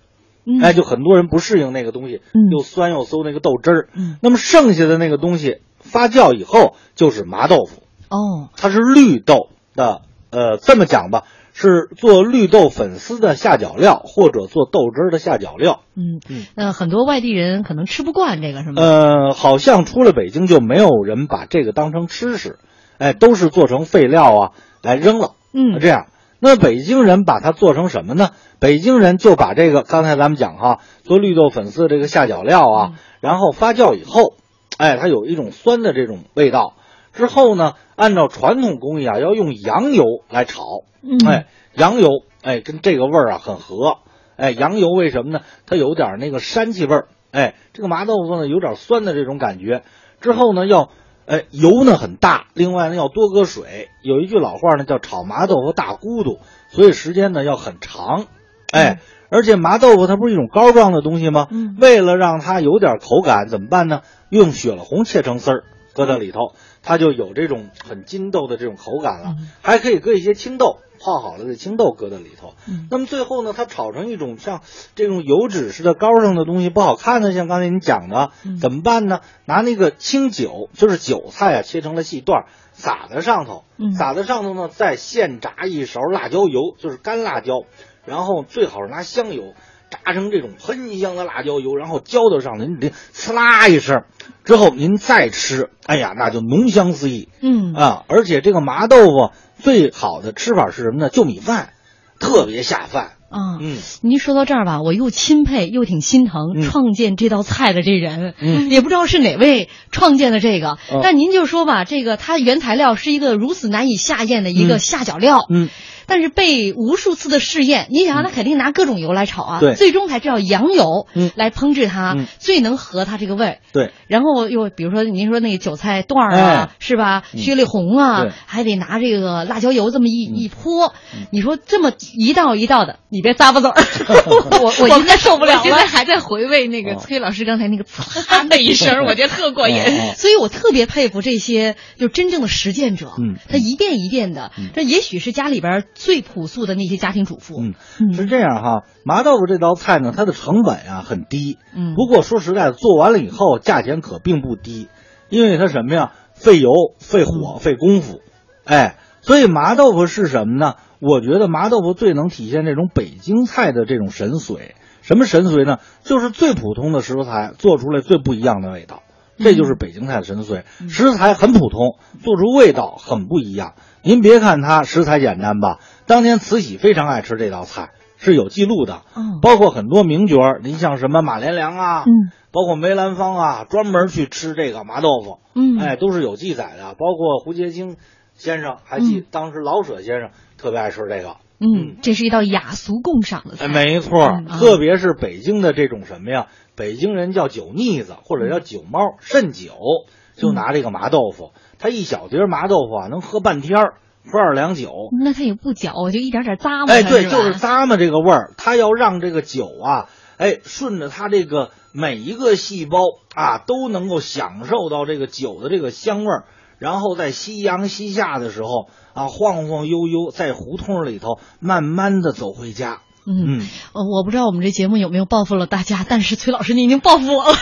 嗯哎，就很多人不适应那个东西，嗯又酸又馊那个豆汁儿。嗯那么剩下的那个东西发酵以后就是麻豆腐，哦，它是绿豆的，呃，这么讲吧，是做绿豆粉丝的下脚料，或者做豆汁儿的下脚料。嗯嗯，那很多外地人可能吃不惯这个，是吗？呃，好像出了北京就没有人把这个当成吃食，哎，都是做成废料啊来扔了。嗯这样。那北京人把它做成什么呢？北京人就把这个刚才咱们讲哈，做绿豆粉丝这个下脚料啊，嗯然后发酵以后，哎，它有一种酸的这种味道。之后呢，按照传统工艺啊，要用羊油来炒，嗯哎，羊油，哎，跟这个味儿啊很合。哎，羊油为什么呢？它有点那个膻气味儿。哎，这个麻豆腐呢有点酸的这种感觉。之后呢，要，哎，油呢很大，另外呢要多搁水。有一句老话呢叫炒麻豆腐大咕嘟，所以时间呢要很长。哎，而且麻豆腐它不是一种膏状的东西吗？嗯为了让它有点口感，怎么办呢？用雪了红切成丝儿，搁在里头，它就有这种很筋豆的这种口感了。嗯还可以搁一些青豆，泡好了的青豆搁在里头。嗯那么最后呢，它炒成一种像这种油脂似的膏上的东西，不好看呢。像刚才你讲的，嗯怎么办呢？拿那个青韭，就是韭菜啊，切成了细段儿，撒在上头，嗯撒在上头呢，再现炸一勺辣椒油，就是干辣椒，然后最好是拿香油。炸成这种喷香的辣椒油，然后浇到上头，你得呲啦一声，之后您再吃，哎呀，那就浓香四溢。嗯啊，而且这个麻豆腐最好的吃法是什么呢？就米饭，特别下饭啊。嗯，您说到这儿吧，我又钦佩又挺心疼嗯。创建这道菜的这人，嗯。也不知道是哪位创建的这个。哦。但您就说吧，这个它原材料是一个如此难以下咽的一个嗯下脚料，嗯，但是被无数次的试验，你想让他肯定拿各种油来炒啊，对最终才知道羊油嗯。来烹制它、嗯。最能合它这个味。对，然后又比如说您说那个韭菜段儿啊，哎是吧？嗯？雪里红啊对，还得拿这个辣椒油这么一、嗯。一泼，嗯。你说这么一道一道的，你别咂巴嘴儿，我我我现在受不了我现在。还在回味那个哦崔老师刚才那个擦 的一声，我觉得特过瘾。所以我特别佩服这些就真正的实践者，嗯他一遍一遍的，嗯这也许是家里边最朴素的那些家庭主妇，嗯，嗯是这样哈。麻豆腐这道菜呢，它的成本啊很低，嗯不过说实在的，做完了以后价钱可并不低，因为它什么呀，费油、费火、费功夫，哎，所以麻豆腐是什么呢？我觉得麻豆腐最能体现这种北京菜的这种神髓。什么神髓呢？就是最普通的食材做出来最不一样的味道，这就是北京菜的神髓。食材很普通，做出味道很不一样。您别看它食材简单吧，当年慈禧非常爱吃这道菜，是有记录的。嗯包括很多名角儿，您像什么马连良啊，嗯包括梅兰芳啊，专门去吃这个麻豆腐，嗯，哎，都是有记载的。包括胡洁清先生，还记、嗯。当时老舍先生特别爱吃这个，嗯这是一道雅俗共赏的菜。哎，没错特别是北京的这种什么呀，北京人叫酒腻子或者叫酒猫肾酒，就拿这个麻豆腐，它一小碟儿麻豆腐啊，能喝半天儿，喝二两酒。那它也不搅，就一点点咂摸它。哎，对，吧？就是咂摸这个味儿，它要让这个酒啊，哎，顺着它这个每一个细胞啊，都能够享受到这个酒的这个香味儿，然后在夕阳西下的时候啊，晃晃悠悠在胡同里头慢慢的走回家。嗯，我不知道我们这节目有没有报复了大家，但是崔老师您已经报复我了。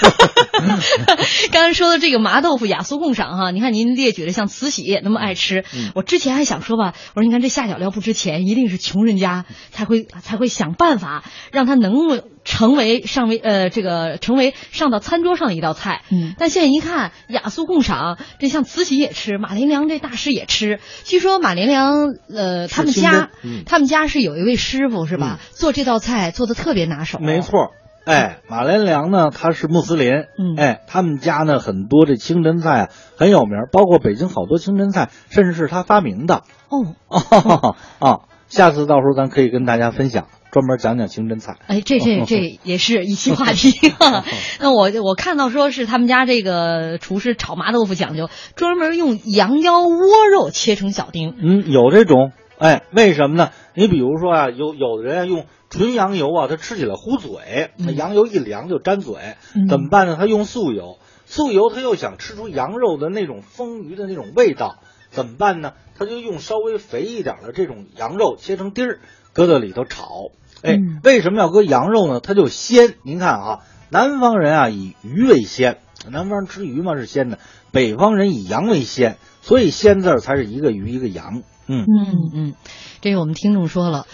刚才说的这个麻豆腐雅俗共赏哈，你看您列举的像慈禧那么爱吃，嗯我之前还想说吧，我说你看这下脚料不值钱，一定是穷人家才会才会想办法让他能够成为上为呃这个成为上到餐桌上的一道菜。嗯但现在一看雅俗共赏，这像慈禧也吃，马连良这大师也吃。据说马连良呃他们家、嗯他们家是有一位师傅是吧？做这道菜做的特别拿手。没。错。哎，马连良呢，他是穆斯林，嗯哎，他们家呢很多这清真菜啊很有名，包括北京好多清真菜，甚至是他发明的。哦，哦 啊，下次到时候咱可以跟大家分享，专门讲讲清真菜。哎，这这这 也是一期话题。那我我看到说是他们家这个厨师炒麻豆腐讲究专门用羊腰窝肉切成小丁。嗯，有这种，哎，为什么呢？你比如说啊，有有的人啊用纯羊油啊，他吃起来糊嘴，那嗯羊油一凉就粘嘴，嗯怎么办呢？他用素油，素油他又想吃出羊肉的那种丰腴的那种味道，怎么办呢？他就用稍微肥一点的这种羊肉切成丁儿，搁到里头炒。哎，嗯为什么要搁羊肉呢？它就鲜。您看啊，南方人啊以鱼为鲜，南方人吃鱼嘛是鲜的，北方人以羊为鲜，所以鲜字儿才是一个鱼一个羊。嗯，嗯嗯，这个我们听众说了，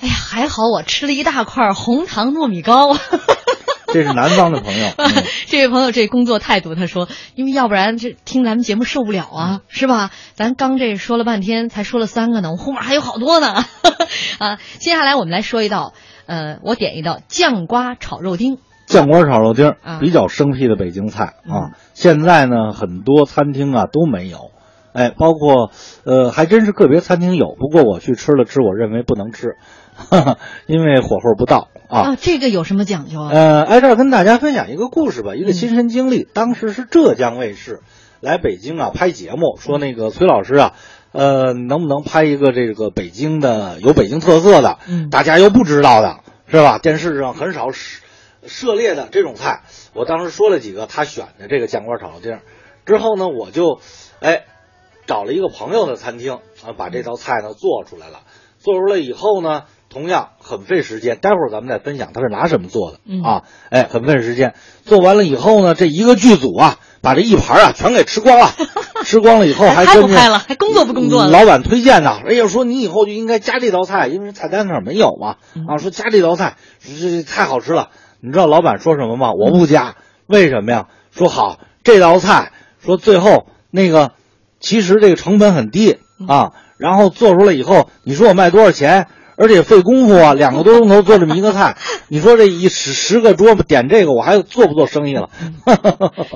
哎呀，还好我吃了一大块红糖糯米糕。这是南方的朋友。嗯这位朋友这工作态度，他说，因为要不然这听咱们节目受不了啊，是吧？咱刚这说了半天，才说了三个呢，我后面还有好多呢。啊，接下来我们来说一道，呃，我点一道酱瓜炒肉丁。酱瓜炒肉丁比较生僻的北京菜嗯啊，现在呢很多餐厅啊都没有，哎，包括呃还真是个别餐厅有，不过我去吃了吃，我认为不能吃，哈哈，因为火候不到啊。啊，这个有什么讲究啊？呃，挨这儿跟大家分享一个故事吧，一个嗯亲身经历。当时是浙江卫视来北京啊拍节目，说那个崔老师啊，呃，能不能拍一个这个北京的有北京特色的，嗯大家又不知道的，是吧？电视上很少涉涉猎的这种菜。我当时说了几个他选的这个酱瓜炒肉丁，之后呢，我就哎找了一个朋友的餐厅啊，把这道菜呢做出来了。做出来以后呢，同样很费时间。待会儿咱们再分享他是拿什么做的、嗯啊，哎，很费时间。做完了以后呢，这一个剧组啊，把这一盘啊全给吃光了。吃光了以后还拍跟不拍了？还工作不工作了？老板推荐呢，哎呀，说你以后就应该加这道菜，因为菜单上没有嘛。嗯啊，说加这道菜，这这太好吃了。你知道老板说什么吗？我不加，为什么呀？说好这道菜，说最后那个其实这个成本很低嗯啊，然后做出来以后，你说我卖多少钱？而且费功夫啊，两个多钟头做这么一个菜，你说这一十十个桌子点这个，我还做不做生意了？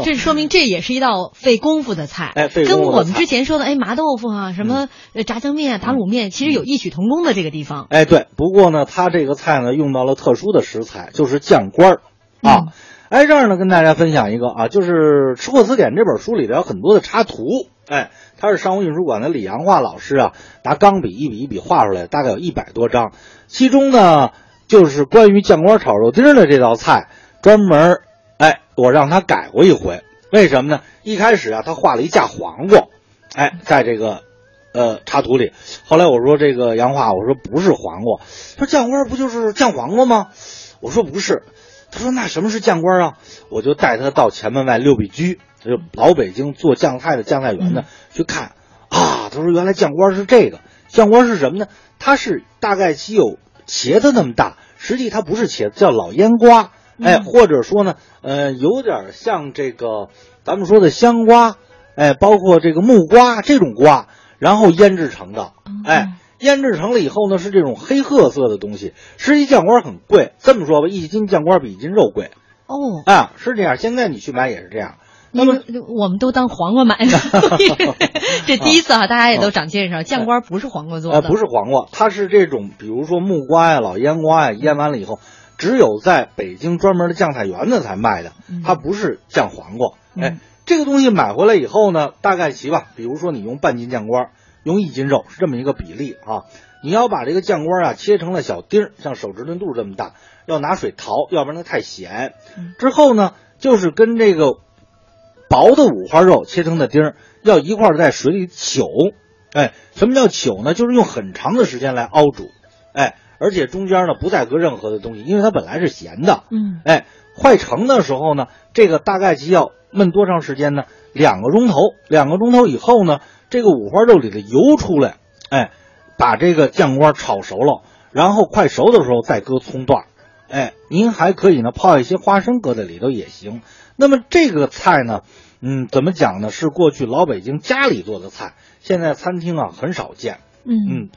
这说明这也是一道费功夫的菜，哎，费功夫跟我们之前说的哎麻豆腐啊，什么呃炸酱面、打卤面，其实有异曲同工的这个地方。哎，对，不过呢，它这个菜呢用到了特殊的食材，就是酱瓜儿啊。哎，这儿呢跟大家分享一个啊，就是《吃货词典》这本书里头有很多的插图，哎，他是商务印书馆的李阳化老师啊拿钢笔一笔一笔画出来，大概有一百多张，其中呢就是关于酱瓜炒肉丁的这道菜，专门哎我让他改过一回，为什么呢？一开始啊他画了一架黄瓜，哎，在这个。呃，插图里，后来我说这个杨化，我说不是黄瓜，他说酱瓜不就是酱黄瓜吗？我说不是，他说那什么是酱瓜啊？我就带他到前门外六必居，就老北京做酱菜的酱菜园呢去看啊。他说原来酱瓜是这个，酱瓜是什么呢？它是大概其有茄子那么大，实际它不是茄子，叫老腌瓜，哎，或者说呢，呃，有点像这个咱们说的香瓜，哎，包括这个木瓜这种瓜。然后腌制成的，哎，腌制成了以后呢，是这种黑褐色的东西。实际酱瓜很贵，这么说吧，一斤酱瓜比一斤肉贵。哦，啊，是这样。现在你去买也是这样。那么我们都当黄瓜买呢。这第一次啊，大家也都长见识，酱瓜不是黄瓜做的。不是黄瓜，它是这种，比如说木瓜呀、老腌瓜呀，腌完了以后，只有在北京专门的酱菜园子才卖的，它不是酱黄瓜。哎。这个东西买回来以后呢，大概齐吧。比如说你用半斤酱瓜，用一斤肉，是这么一个比例啊。你要把这个酱瓜啊切成了小丁儿，像手指头肚这么大，要拿水淘，要不然它太咸。之后呢，就是跟这个薄的五花肉切成的丁儿，要一块在水里糗。哎，什么叫糗呢？就是用很长的时间来熬煮。哎，而且中间呢不再搁任何的东西，因为它本来是咸的。嗯，哎，快成的时候呢，这个大概其要。焖多长时间呢？两个钟头。两个钟头以后呢，这个五花肉里的油出来，哎，把这个酱瓜炒熟了，然后快熟的时候再搁葱段，哎，您还可以呢泡一些花生搁在里头也行。那么这个菜呢，嗯，怎么讲呢？是过去老北京家里做的菜，现在餐厅啊很少见。嗯嗯，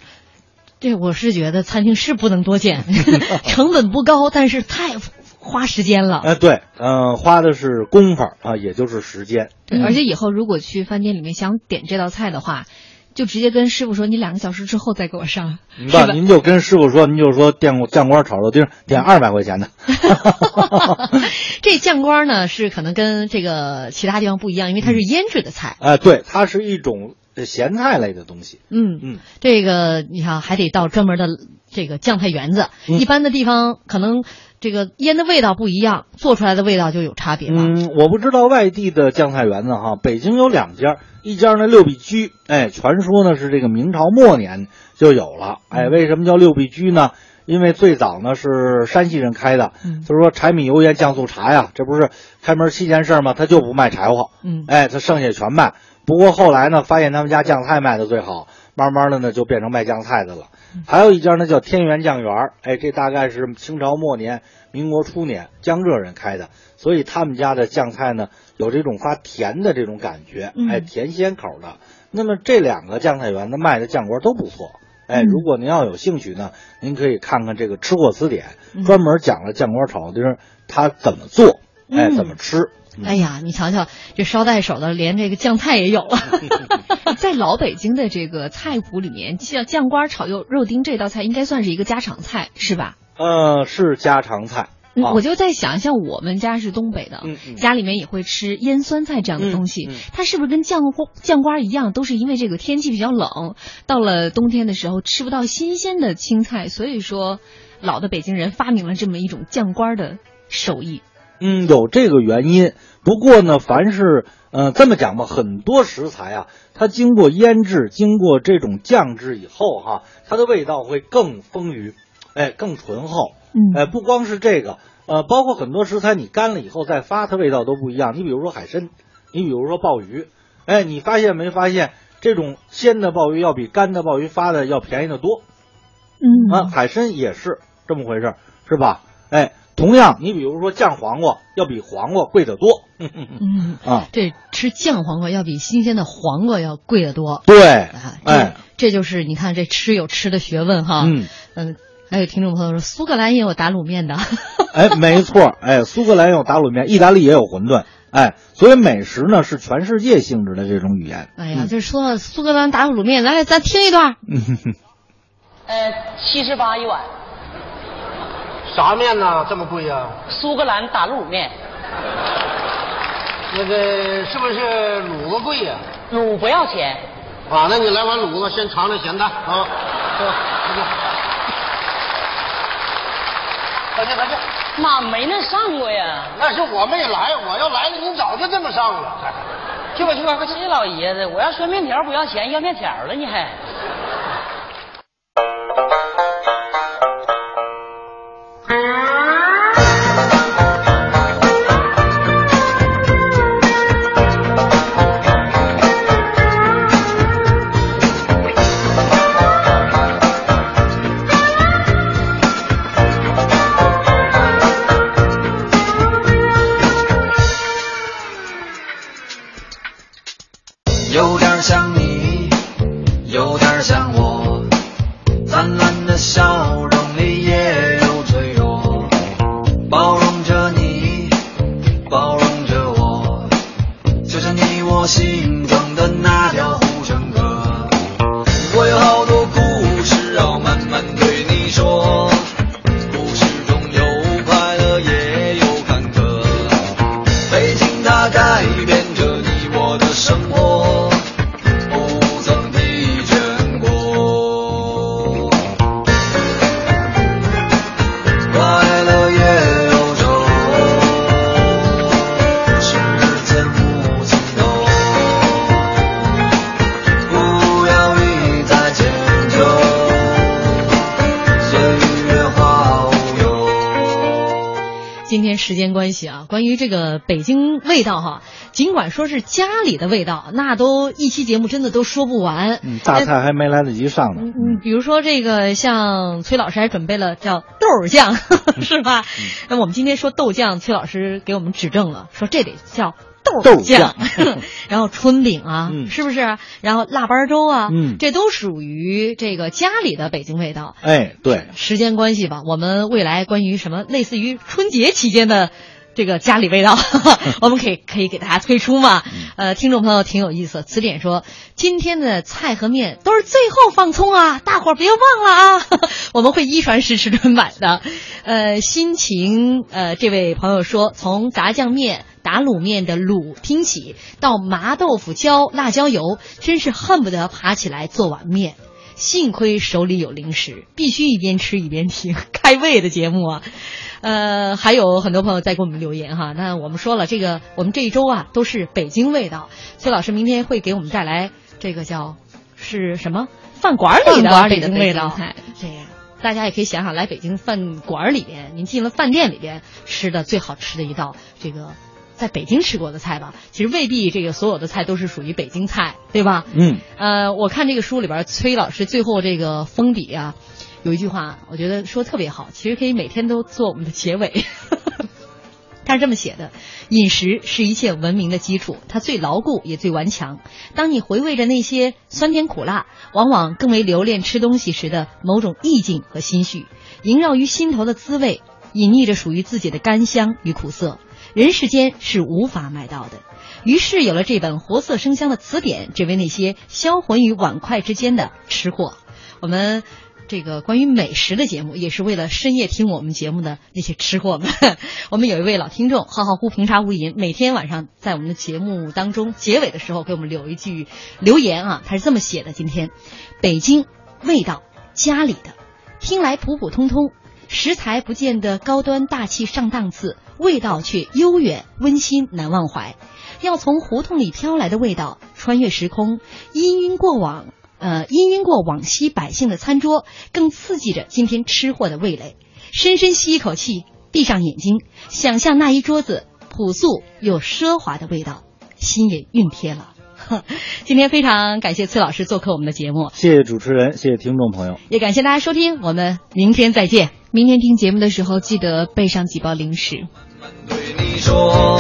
这我是觉得餐厅是不能多见，成本不高，但是太。花时间了，哎，对，嗯，花的是功夫啊，也就是时间。对，而且以后如果去饭店里面想点这道菜的话，就直接跟师傅说，你两个小时之后再给我上。那您就跟师傅说，您就说酱酱瓜炒肉丁，点二百块钱的。这酱瓜呢，是可能跟这个其他地方不一样，因为它是腌制的菜。哎，对，它是一种咸菜类的东西。嗯嗯，这个你看还得到专门的这个酱菜园子，一般的地方可能。这个腌的味道不一样，做出来的味道就有差别嗯，我不知道外地的酱菜园子哈，北京有两家，一家呢六必居，哎，传说呢是这个明朝末年就有了，哎，为什么叫六必居呢？因为最早呢是山西人开的，就是说柴米油盐酱醋茶呀，这不是开门七件事吗？他就不卖柴火，嗯，哎，他剩下全卖。不过后来呢，发现他们家酱菜卖的最好，慢慢的呢就变成卖酱菜的了。还有一家呢叫天元酱园，哎，这大概是清朝末年、民国初年江浙人开的，所以他们家的酱菜呢有这种发甜的这种感觉，哎，甜鲜口的。那么这两个酱菜园子卖的酱锅都不错，哎，如果您要有兴趣呢，您可以看看这个《吃货词典》，专门讲了酱锅炒肉丁它怎么做，哎，怎么吃。哎呀，你瞧瞧，这捎带手的，连这个酱菜也有了。在老北京的这个菜谱里面，酱酱瓜炒肉肉丁这道菜应该算是一个家常菜，是吧？呃，是家常菜。我就在想，像我们家是东北的，家里面也会吃腌酸菜这样的东西，它是不是跟酱瓜酱瓜一样，都是因为这个天气比较冷，到了冬天的时候吃不到新鲜的青菜，所以说老的北京人发明了这么一种酱瓜的手艺。嗯，有这个原因。不过呢，凡是呃这么讲吧，很多食材啊，它经过腌制、经过这种酱制以后哈，它的味道会更丰腴，哎，更醇厚。嗯，哎，不光是这个，呃，包括很多食材你干了以后再发，它味道都不一样。你比如说海参，你比如说鲍鱼，哎，你发现没发现这种鲜的鲍鱼要比干的鲍鱼发的要便宜的多？嗯，啊，海参也是这么回事，是吧？哎。同样，你比如说酱黄瓜要比黄瓜贵得多。嗯 啊，这吃酱黄瓜要比新鲜的黄瓜要贵得多。对，哎，这就是你看这吃有吃的学问哈。嗯嗯，还有听众朋友说苏格兰也有打卤面的。哎，没错，哎，苏格兰有打卤面，意大利也有馄饨，哎，所以美食呢是全世界性质的这种语言。哎呀，就是说苏格兰打卤面，来，咱听一段。嗯哼哼，呃，七十八一碗，啥面呢？这么贵呀、苏格兰打卤面，那个是不是卤子贵呀、卤不要钱。啊？那你来碗卤子，先尝尝咸淡啊。是吧快去快去！妈没那上过呀。那是我没来，我要来了，你早就这么上了。去吧去吧，快去！这老爷子，我要说面条不要钱，要面条了你还？天时间关系啊，关于这个北京味道哈，尽管说是家里的味道，那都一期节目真的都说不完。嗯，大菜还没来得及上呢。嗯嗯，比如说这个，像崔老师还准备了叫豆儿酱，是吧？嗯那我们今天说豆酱，崔老师给我们指正了，说这得叫豆酱酱。然后春饼啊，嗯是不是？然后腊八粥啊，嗯这都属于这个家里的北京味道。哎，对，时间关系吧，我们未来关于什么类似于春节期间的这个家里味道，我们可以可以给大家推出嘛。呃，听众朋友挺有意思，词典说今天的菜和面都是最后放葱啊，大伙儿别忘了啊，我们会一传十，十传百的。呃，心情呃，这位朋友说，从炸酱面。打卤面的卤听起，到麻豆腐浇辣椒油，真是恨不得爬起来做碗面。幸亏手里有零食，必须一边吃一边听，开胃的节目啊。呃，还有很多朋友在给我们留言哈。那我们说了，这个我们这一周啊都是北京味道。崔老师明天会给我们带来这个叫是什么饭馆里的北京味道北京菜。这样，大家也可以想想，来北京饭馆里边，您进了饭店里边吃的最好吃的一道这个。在北京吃过的菜吧，其实未必这个所有的菜都是属于北京菜，对吧？嗯，呃，我看这个书里边，崔老师最后这个封底啊，有一句话，我觉得说特别好，其实可以每天都做我们的结尾。他是这么写的：饮食是一切文明的基础，它最牢固也最顽强。当你回味着那些酸甜苦辣，往往更为留恋吃东西时的某种意境和心绪，萦绕于心头的滋味，隐匿着属于自己的甘香与苦涩。人世间是无法买到的。于是有了这本活色生香的词典，只为那些销魂于碗筷之间的吃货。我们这个关于美食的节目，也是为了深夜听我们节目的那些吃货们。我们有一位老听众，浩浩乎平茶无垠，每天晚上在我们的节目当中结尾的时候给我们留一句留言啊，他是这么写的：今天，北京味道家里的，听来普普通通。食材不见得高端大气上档次，味道却悠远温馨难忘怀。要从胡同里飘来的味道，穿越时空，氤氲过往，呃，氤氲过往昔百姓的餐桌，更刺激着今天吃货的味蕾。深深吸一口气，闭上眼睛，想象那一桌子朴素又奢华的味道，心也熨帖了。今天非常感谢崔老师做客我们的节目，谢谢主持人，谢谢听众朋友。也感谢大家收听，我们明天再见。明天听节目的时候，记得备上几包零食。对你说。